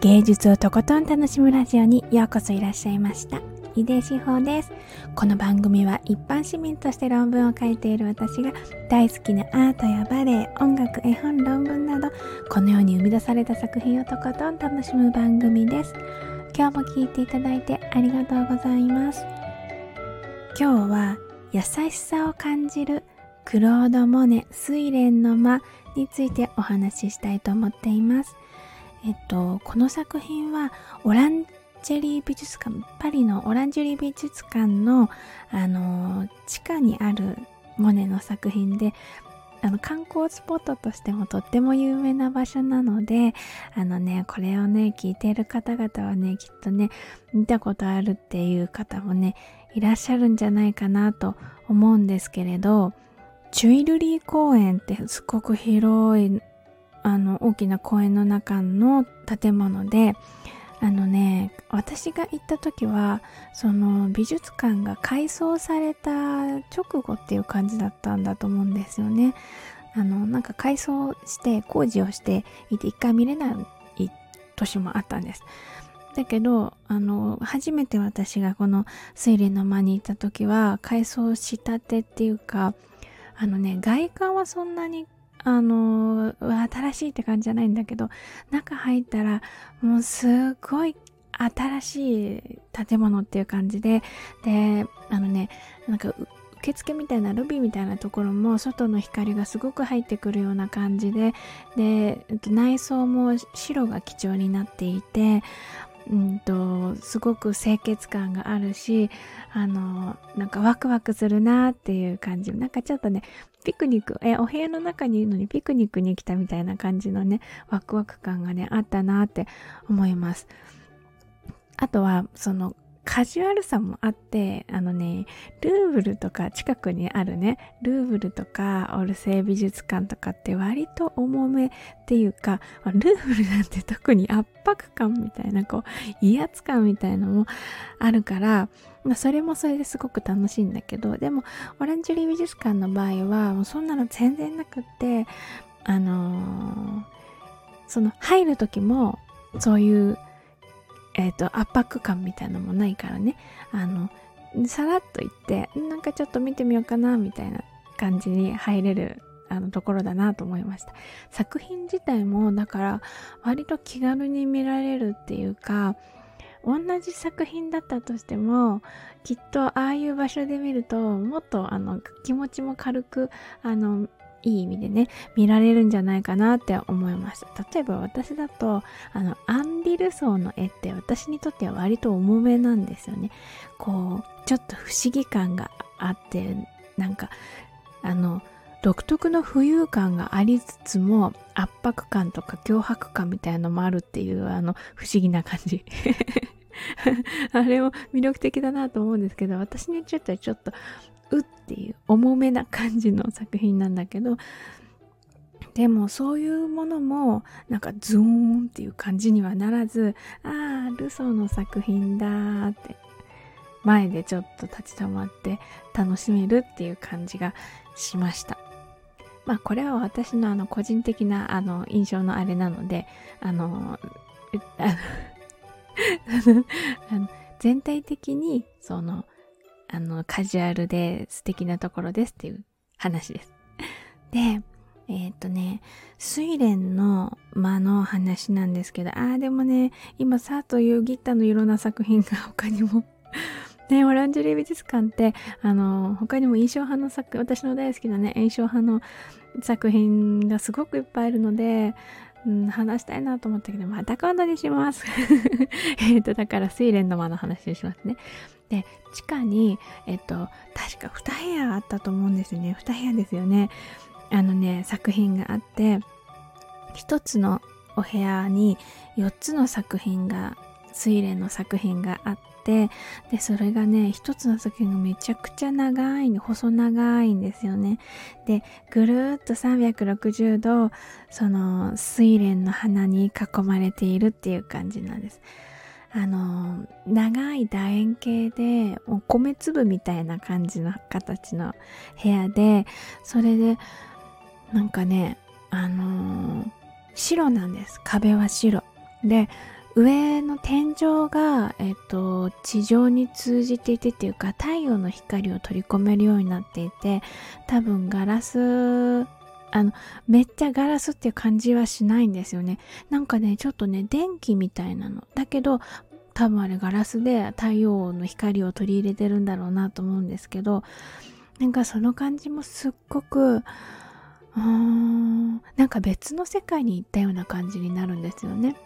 芸術をとことん楽しむラジオにようこそいらっしゃいました。井出志保です。この番組は一般市民として論文を書いている私が大好きなアートやバレエ音楽絵本論文などこのように生み出された作品をとことん楽しむ番組です。今日も聴いていただいてありがとうございます。今日は優しさを感じるクロード・モネ睡蓮の間についてお話ししたいと思っています。えっと、この作品はオランジェリー美術館、パリのオランジェリー美術館の、あの、地下にあるモネの作品で、あの、観光スポットとしてもとっても有名な場所なので、あのね、これをね、聞いている方々はね、きっとね、見たことあるっていう方もね、いらっしゃるんじゃないかなと思うんですけれど、チュイルリー公園ってすごく広いあの大きな公園の中の建物であのね私が行った時はその美術館が改装された直後っていう感じだったんだと思うんですよね。あのなんか改装して工事をしていて一回見れない年もあったんです。だけどあの初めて私がこの睡蓮の間に行った時は改装したてっていうかあのね外観はそんなにあの新しいって感じじゃないんだけど中入ったらもうすっごい新しい建物っていう感じでであのねなんか受付みたいなロビーみたいなところも外の光がすごく入ってくるような感じでで内装も白が基調になっていてうんとすごく清潔感があるしあのなんかワクワクするなっていう感じ。なんかちょっとねピクニック。えお部屋の中にいるのにピクニックに来たみたいな感じのねワクワク感がねあったなって思います。あとはそのカジュアルさもあって、あのね、ルーブルとか近くにあるね、ルーブルとかオルセイ美術館とかって割と重めっていうか、ルーブルなんて特に圧迫感みたいな、こう、威圧感みたいのもあるから、まあ、それもそれですごく楽しいんだけど、でも、オランジュリー美術館の場合は、もうそんなの全然なくって、あのー、その入る時も、そういうえっ、ー、と、圧迫感みたいのもないからね、あの、さらっと行って、なんかちょっと見てみようかな、みたいな感じに入れるあのところだなと思いました。作品自体も、だから、割と気軽に見られるっていうか、同じ作品だったとしてもきっとああいう場所で見るともっとあの気持ちも軽くあのいい意味でね、見られるんじゃないかなって思いました。例えば私だと、あの、アンリ・ルソーの絵って私にとっては割と重めなんですよね。こう、ちょっと不思議感があって、なんか、あの、独特の浮遊感がありつつも圧迫感とか脅迫感みたいなのもあるっていうあの不思議な感じ あれも魅力的だなと思うんですけど私にちょっとちょっとうっていう重めな感じの作品なんだけどでもそういうものもなんかズーンっていう感じにはならずああルソーの作品だって前でちょっと立ち止まって楽しめるっていう感じがしました。まあこれは私のあの個人的なあの印象のあれなのであのあの 全体的にそのあの、カジュアルで素敵なところですっていう話です。で、えっ、とね、睡蓮の間の話なんですけど、ああ、でもね、今、さというギッターのいろんな作品が他にも ね、オランジュリー美術館って、あの、他にも印象派の作、私の大好きなね、印象派の作品がすごくいっぱいあるので、うん、話したいなと思ったけど、また今度にします。えっと、だから、睡蓮の間の話にしますね。で、地下に、えっと、確か2部屋あったと思うんですよね。2部屋ですよね。あのね、作品があって、1つのお部屋に4つの作品が、睡蓮の作品があって、で、それがね、1つの作品がめちゃくちゃ長い、細長いんですよね。で、ぐるーっと360度、その、睡蓮の花に囲まれているっていう感じなんです。あの長い楕円形で米粒みたいな感じの形の部屋でそれでなんかねあの白なんです。壁は白。で上の天井が、えっと、地上に通じていてっていうか太陽の光を取り込めるようになっていて多分ガラスあのめっちゃガラスっていう感じはしないんですよねなんかねちょっとね電気みたいなのだけど多分あれガラスで太陽の光を取り入れてるんだろうなと思うんですけどなんかその感じもすっごくうーんなんか別の世界に行ったような感じになるんですよね。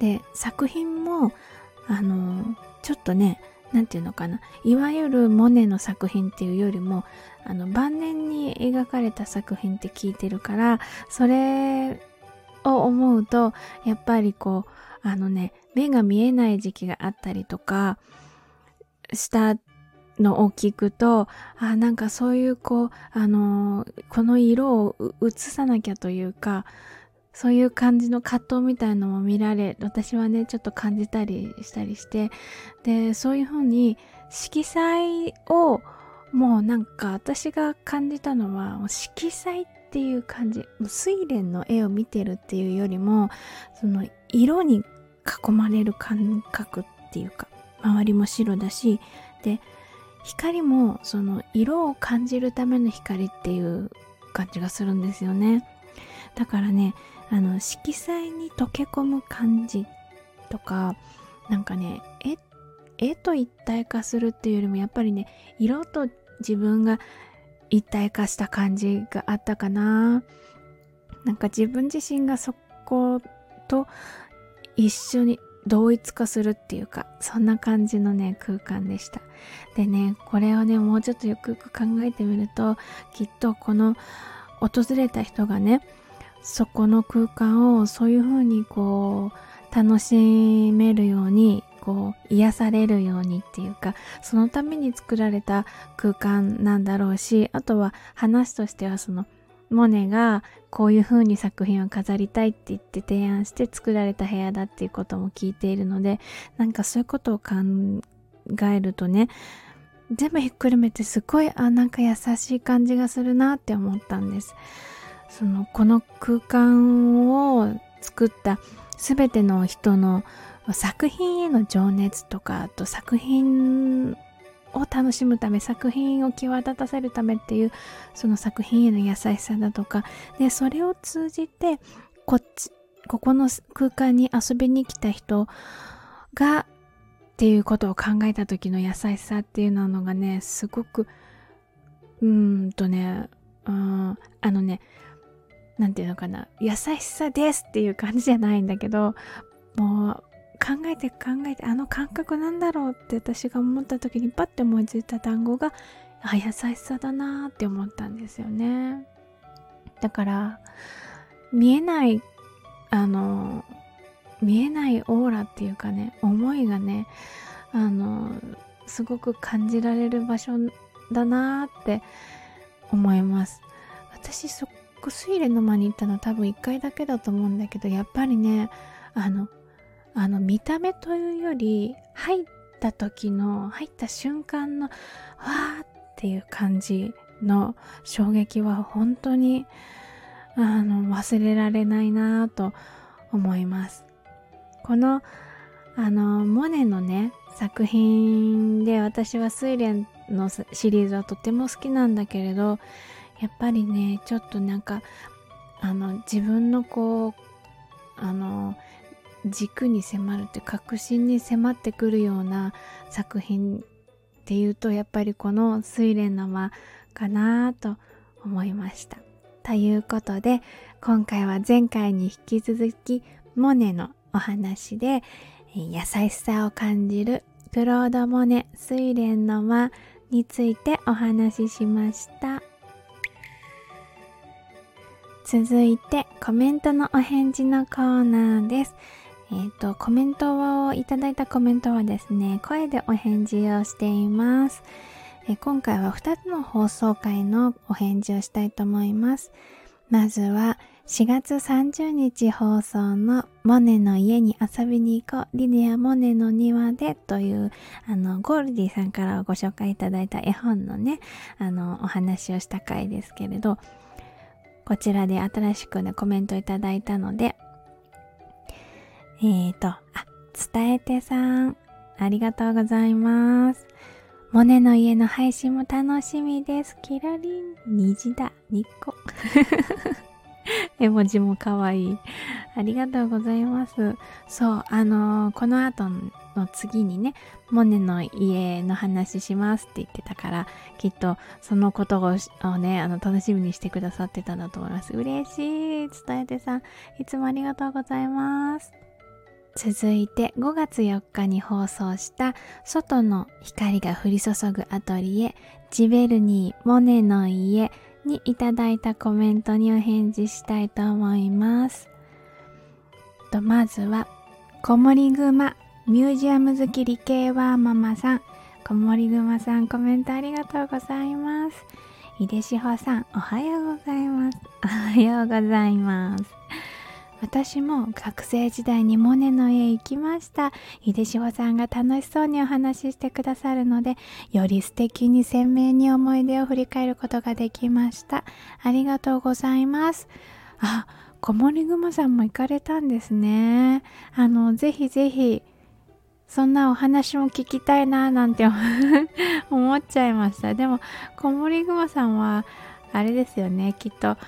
で作品もあのちょっとね何て言うのかな。いわゆるモネの作品っていうよりもあの晩年に描かれた作品って聞いてるからそれを思うとやっぱりこうあのね目が見えない時期があったりとかしたのを聞くとあなんかそういうこうあのこの色を映さなきゃというかそういう感じの葛藤みたいのも見られ私はねちょっと感じたりしたりしてでそういうふうに色彩をもうなんか私が感じたのは色彩っていう感じ睡蓮の絵を見てるっていうよりもその色に囲まれる感覚っていうか周りも白だしで光もその色を感じるための光っていう感じがするんですよね。だからねあの色彩に溶け込む感じとかなんかね絵絵と一体化するっていうよりもやっぱりね色と自分が一体化した感じがあったかな。なんか自分自身がそこと一緒に同一化するっていうかそんな感じのね空間でした。でねこれをねもうちょっとよくよく考えてみるときっとこの訪れた人がねそこの空間をそういう風にこう楽しめるようにこう癒されるようにっていうかそのために作られた空間なんだろうしあとは話としてはそのモネがこういう風に作品を飾りたいって言って提案して作られた部屋だっていうことも聞いているのでなんかそういうことを考えるとね全部ひっくるめてすごいあなんか優しい感じがするなって思ったんです。そのこの空間を作った全ての人の作品への情熱とかあと作品を楽しむため作品を際立たせるためっていうその作品への優しさだとかでそれを通じてこっちここの空間に遊びに来た人がっていうことを考えた時の優しさっていうのがねすごくうーんとねうんあのね何て言うのかな優しさですっていう感じじゃないんだけどもう考えて考えてあの感覚なんだろうって私が思った時にパッて思いついた単語があ優しさだなって思ったんですよね。だから見えないあの見えないオーラっていうかね思いがねあのすごく感じられる場所だなって思います。私そクスイレの間に行ったのは多分1回だけだと思うんだけどやっぱりねあのあの見た目というより入った時の入った瞬間のわーっていう感じの衝撃は本当にあの忘れられないなと思います。このあのモネのね作品で私は睡蓮のシリーズはとても好きなんだけれどやっぱりねちょっとなんかあの自分のこうあの軸に迫るって確信に迫ってくるような作品っていうとやっぱりこの「睡蓮の間」かなと思いました。ということで今回は前回に引き続きモネのお話で優しさを感じるクロード・モネ「睡蓮の間」についてお話ししました。続いてコメントのお返事のコーナーです。えっ、ー、と、コメントをいただいたコメントはですね、声でお返事をしています。え今回は2つの放送回のお返事をしたいと思います。まずは4月30日放送のモネの家に遊びに行こうリネアモネの庭でというあのゴールディさんからご紹介いただいた絵本のねあのお話をした回ですけれどこちらで新しくね、コメントいただいたので、えーと、あ、伝えてさん、ありがとうございます。モネの家の配信も楽しみです。キラリン、虹だ、ニッコ。絵文字もかわいい。ありがとうございます。そう、あのー、この後の次にね、モネの家の話しますって言ってたから、きっとそのことをね、あの、楽しみにしてくださってたんだと思います。嬉しい。伝えてさん、いつもありがとうございます。続いて5月4日に放送した外の光が降り注ぐアトリエジベルニー・モネの家にいただいたコメントにお返事したいと思います。とまずは、こもりぐまミュージアム好き理系ワーママさん、こもりぐまさんコメントありがとうございます。井出志保さん、おはようございます。おはようございます。私も学生時代にモネの家行きました。秀志保さんが楽しそうにお話ししてくださるので、より素敵に鮮明に思い出を振り返ることができました。ありがとうございます。あ、小森雲さんも行かれたんですね。あの、ぜひぜひ、そんなお話も聞きたいななんて思 っちゃいました。でも、小森雲さんは、あれですよね、きっと、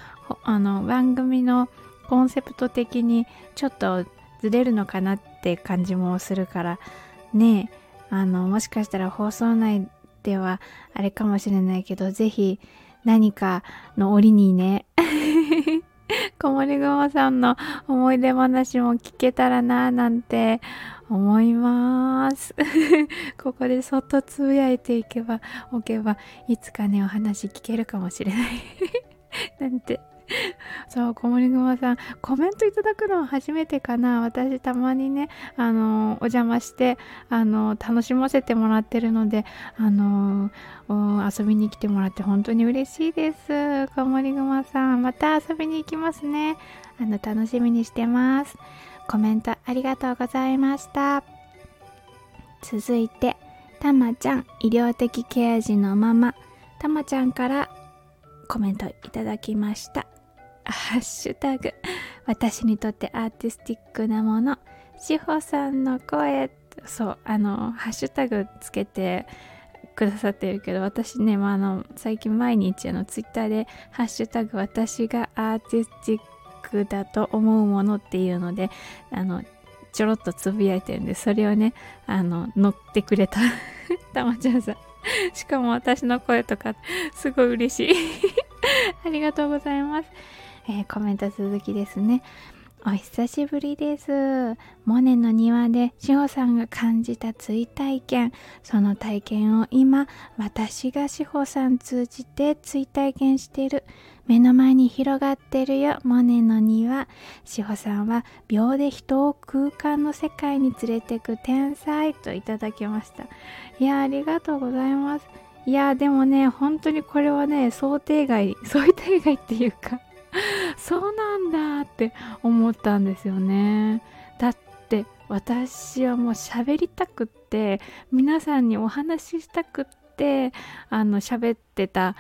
あの、番組のコンセプト的にちょっとずれるのかなって感じもするからね。あのもしかしたら放送内ではあれかもしれないけどぜひ何かの折にね 小森雲さんの思い出話も聞けたらななんて思います。ここでそっとつぶやいていけばおけばいつかねお話聞けるかもしれない。なんて。そう、小森熊さん、コメントいただくのは初めてかな。私たまにね、あの、お邪魔して、あの、楽しませてもらってるので、あの、遊びに来てもらって本当に嬉しいです。小森熊さん、また遊びに行きますね。あの、楽しみにしてます。コメントありがとうございました。続いて、たまちゃん、医療的ケア児のまま、たまちゃんからコメントいただきました。ハッシュタグ、私にとってアーティスティックなもの、志保さんの声、そう、あの、ハッシュタグつけてくださってるけど、私ね、まあ、の、最近毎日あの、ツイッターで、ハッシュタグ、私がアーティスティックだと思うものっていうので、あの、ちょろっとつぶやいてるんで、それをね、あの、乗ってくれた、たまちゃんさん。しかも私の声とか、すごい嬉しい。ありがとうございます。えー、コメント続きですね。お久しぶりです。モネの庭で志保さんが感じた追体験。その体験を今、私が志保さん通じて追体験してる。目の前に広がってるよ、モネの庭。志保さんは秒で人を空間の世界に連れてく天才といただきました。いや、ありがとうございます。いや、でもね、本当にこれはね、想定外、想定外っていうか そうなんだって思ったんですよね。だって私はもう喋りたくって皆さんにお話ししたくってあの喋ってた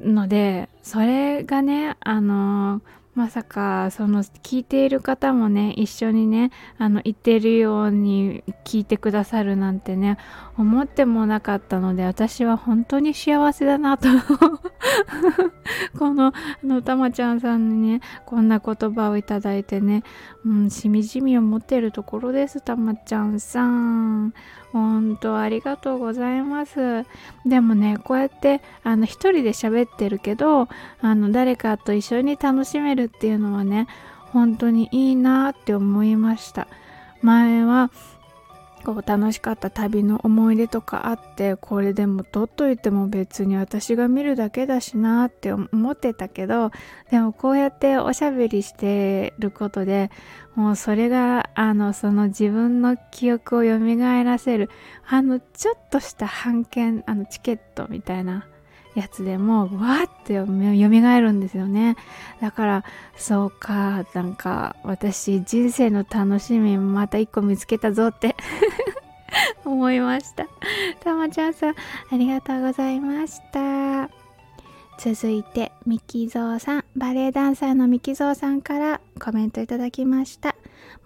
のでそれがねあのまさかその聞いている方もね一緒にねあの言ってるように聞いてくださるなんてね思ってもなかったので私は本当に幸せだなと。こののたまちゃんさんにねこんな言葉をいただいてね、うん、しみじみ思ってるところですたまちゃんさん。本当ありがとうございます。でもねこうやってあの一人で喋ってるけどあの誰かと一緒に楽しめるっていうのはね本当にいいなって思いました。前はこう楽しかった旅の思い出とかあってこれでも撮っといても別に私が見るだけだしなって思ってたけどでもこうやっておしゃべりしてることでもうそれがあのその自分の記憶を蘇らせるあのちょっとした半券あのチケットみたいなやつでもうわーってよみがえるんですよね。だからそうかなんか私人生の楽しみまた一個見つけたぞって 思いました。たまちゃんさんありがとうございました。続いてミキゾーさん。バレエダンサーのミキゾーさんからコメントいただきました。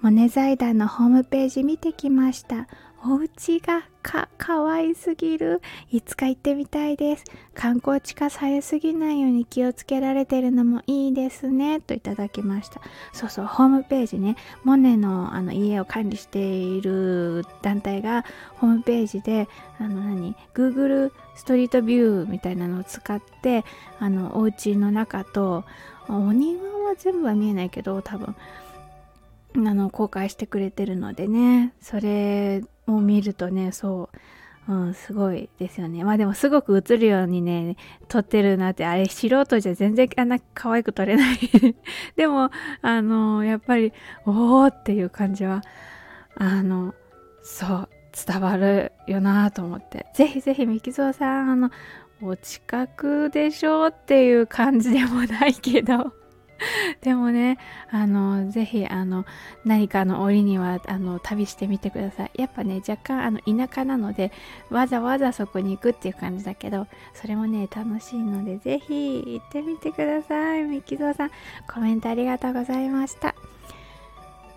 モネ財団のホームページ見てきました。お家がか、かわいすぎる。いつか行ってみたいです。観光地化されすぎないように気をつけられてるのもいいですね。といただきました。そうそう、ホームページね、モネのあの家を管理している団体がホームページで、あの何、Google ストリートビューみたいなのを使って、あの、お家の中と、お庭は全部は見えないけど、多分、あの公開してくれてるのでねそれを見るとねそううん、すごいですよね。まあでもすごく映るようにね、撮ってるなって、あれ素人じゃ全然あんな可愛く撮れない でも、あの、やっぱり、おーっていう感じは、あの、そう、伝わるよなと思って。ぜひぜひ、ミキゾーさん、あの、お近くでしょうっていう感じでもないけど でもね、あの、ぜひ、あの、何かの折には、あの、旅してみてください。やっぱね、若干、あの、田舎なので、わざわざそこに行くっていう感じだけど、それもね、楽しいので、ぜひ、行ってみてください。ミキゾウさん、コメントありがとうございました。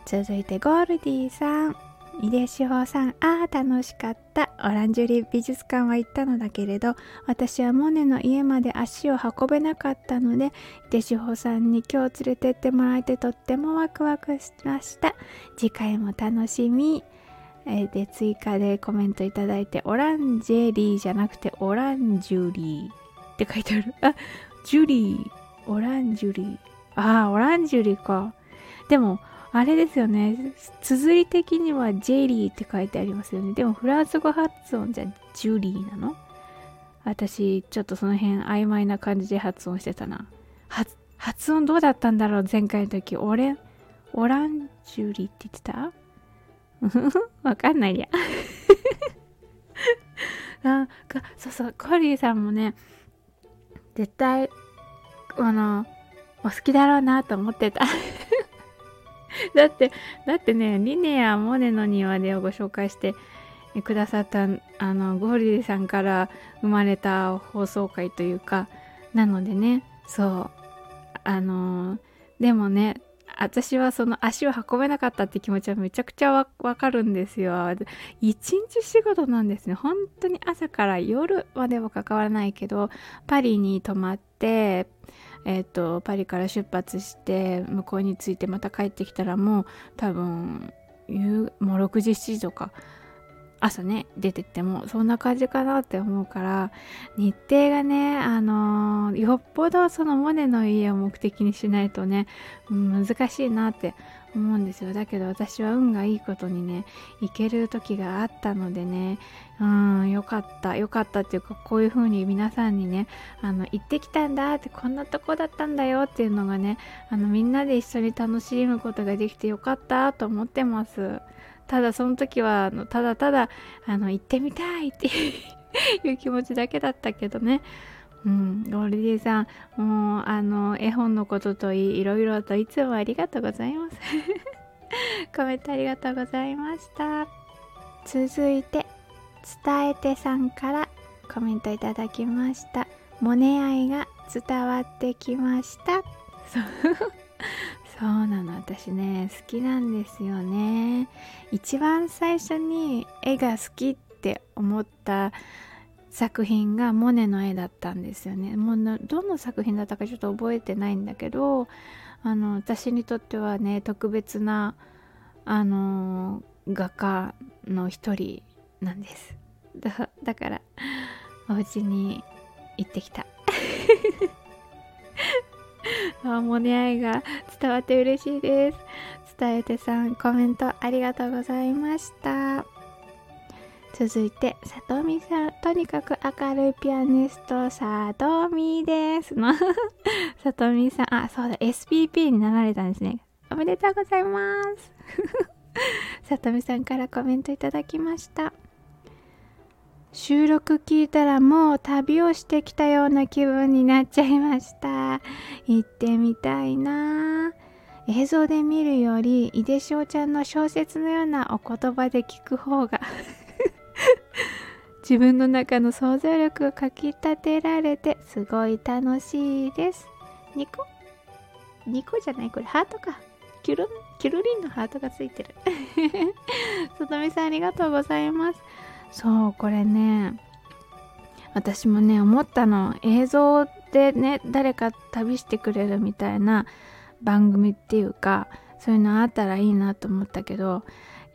続いて、ゴールディさん。井出志保さん、ああ、楽しかった。オランジュリー美術館は行ったのだけれど、私はモネの家まで足を運べなかったので、井出志保さんに今日連れてってもらえてとってもワクワクしました。次回も楽しみ。え、で、追加でコメントいただいて、オランジェリーじゃなくて、オランジュリーって書いてある。あ、ジュリー、オランジュリー。ああ、オランジュリーか。でも、あれですよね。綴り的にはジェリーって書いてありますよね。でもフランス語発音じゃジュリーなの？私、ちょっとその辺曖昧な感じで発音してたな。発音どうだったんだろう？前回の時。オレン、オランジュリーって言ってた？わかんないや。あかそうそう、コリーさんもね、絶対、あの、お好きだろうなと思ってた だって、だってね、リネやモネの庭でをご紹介してくださったあのゴーリーさんから生まれた放送回というか、なのでね、そう、あのでもね、私はその足を運べなかったって気持ちはめちゃくちゃわかるんですよ。一日仕事なんですね。本当に朝から夜までは関わらないけど、パリに泊まって、えーと、パリから出発して向こうに着いてまた帰ってきたらもう多分夕もう6時7時とか朝ね出てってもそんな感じかなって思うから日程がねあのー、よっぽどそのモネの家を目的にしないとね、難しいなって思うんですよ。だけど私は運がいいことにね行ける時があったのでねうんよかった。よかったっていうかこういう風に皆さんにねあの行ってきたんだってこんなとこだったんだよっていうのがねあのみんなで一緒に楽しむことができてよかったと思ってます。ただその時はあのただただあの行ってみたいっていう気持ちだけだったけどね。うん、ゴールディさん、もう、あの、絵本のことといい、いろいろといつもありがとうございます。コメントありがとうございました。続いて、伝えてさんからコメントいただきました。モネ愛が伝わってきました。そうなの私ね好きなんですよね一番最初に絵が好きって思った作品がモネの絵だったんですよね。もうどの作品だったかちょっと覚えてないんだけどあの私にとってはね特別なあの画家の一人なんです。だだからお家に行ってきた。あモネ愛が伝わって嬉しいです。伝えてさんコメントありがとうございました。続いて、さとみさん、とにかく明るいピアニスト、さとみですの。さとみさん、あ、そうだ、SPP になられたんですね。おめでとうございます。さとみさんからコメントいただきました。収録聞いたらもう旅をしてきたような気分になっちゃいました。行ってみたいな映像で見るより、井出翔ちゃんの小説のようなお言葉で聞く方が 自分の中の想像力をかきたてられてすごい楽しいです。ニコ？ニコじゃないこれハートか。キュルン、キュルリンのハートがついてる。さとみさんありがとうございます。そう、これね、私もね、思ったの。映像でね、誰か旅してくれるみたいな番組っていうか、そういうのあったらいいなと思ったけど、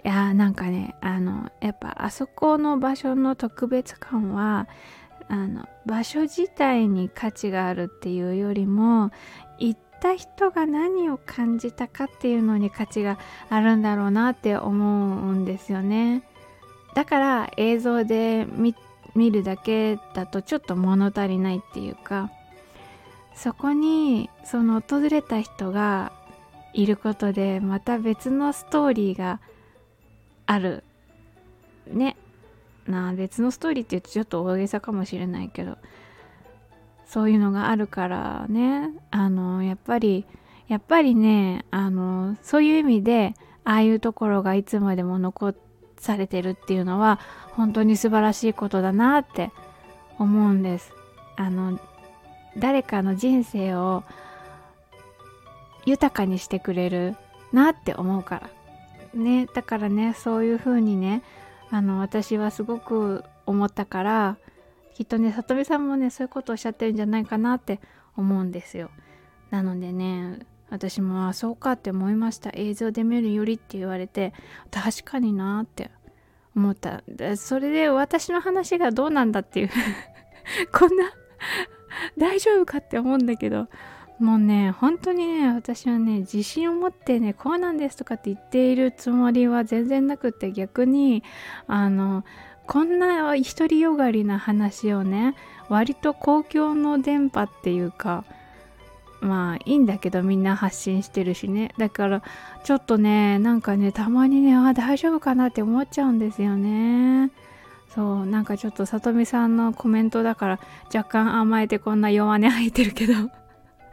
いやなんかねあのやっぱあそこの場所の特別感はあの場所自体に価値があるっていうよりも行った人が何を感じたかっていうのに価値があるんだろうなって思うんですよね。だから映像で見るだけだとちょっと物足りないっていうかそこにその訪れた人がいることでまた別のストーリーがある。ね。な別のストーリーって言うとちょっと大げさかもしれないけど。そういうのがあるからね。あのやっぱりやっぱりねあのそういう意味でああいうところがいつまでも残されてるっていうのは本当に素晴らしいことだなって思うんです。あの誰かの人生を豊かにしてくれるなって思うから。ねだからねそういう風にねあの私はすごく思ったからきっとね里見さんもねそういうことをおっしゃってるんじゃないかなって思うんですよ。なのでね私もあそうかって思いました。映像で見るよりって言われて確かになって思った。それで私の話がどうなんだっていうこんな大丈夫かって思うんだけどもうね本当にね私はね自信を持ってねこうなんですとかって言っているつもりは全然なくって逆にあのこんな独りよがりな話をね割と公共の電波っていうかまあいいんだけどみんな発信してるしね。だからちょっとねなんかねたまにねあ大丈夫かなって思っちゃうんですよね。そうなんかちょっとさとみさんのコメントだから若干甘えてこんな弱音吐いてるけど。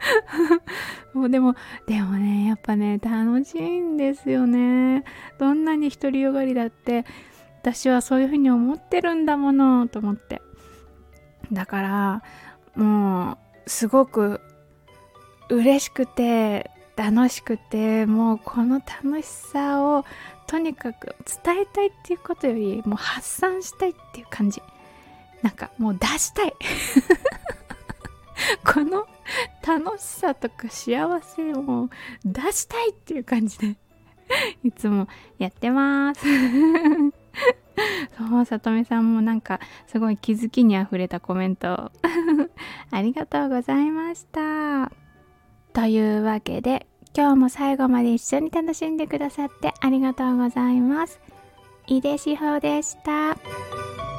もうでも、でもね、やっぱね、楽しいんですよね。どんなに独りよがりだって、私はそういうふうに思ってるんだもの、と思って。だから、もう、すごく嬉しくて、楽しくて、もうこの楽しさをとにかく伝えたいっていうことより、もう発散したいっていう感じ。なんかもう出したい。この楽しさとか幸せを出したいっていう感じで いつもやってます そう、さとみさんもなんかすごい気づきにあふれたコメント ありがとうございました。というわけで今日も最後まで一緒に楽しんでくださってありがとうございます。井出志保でした。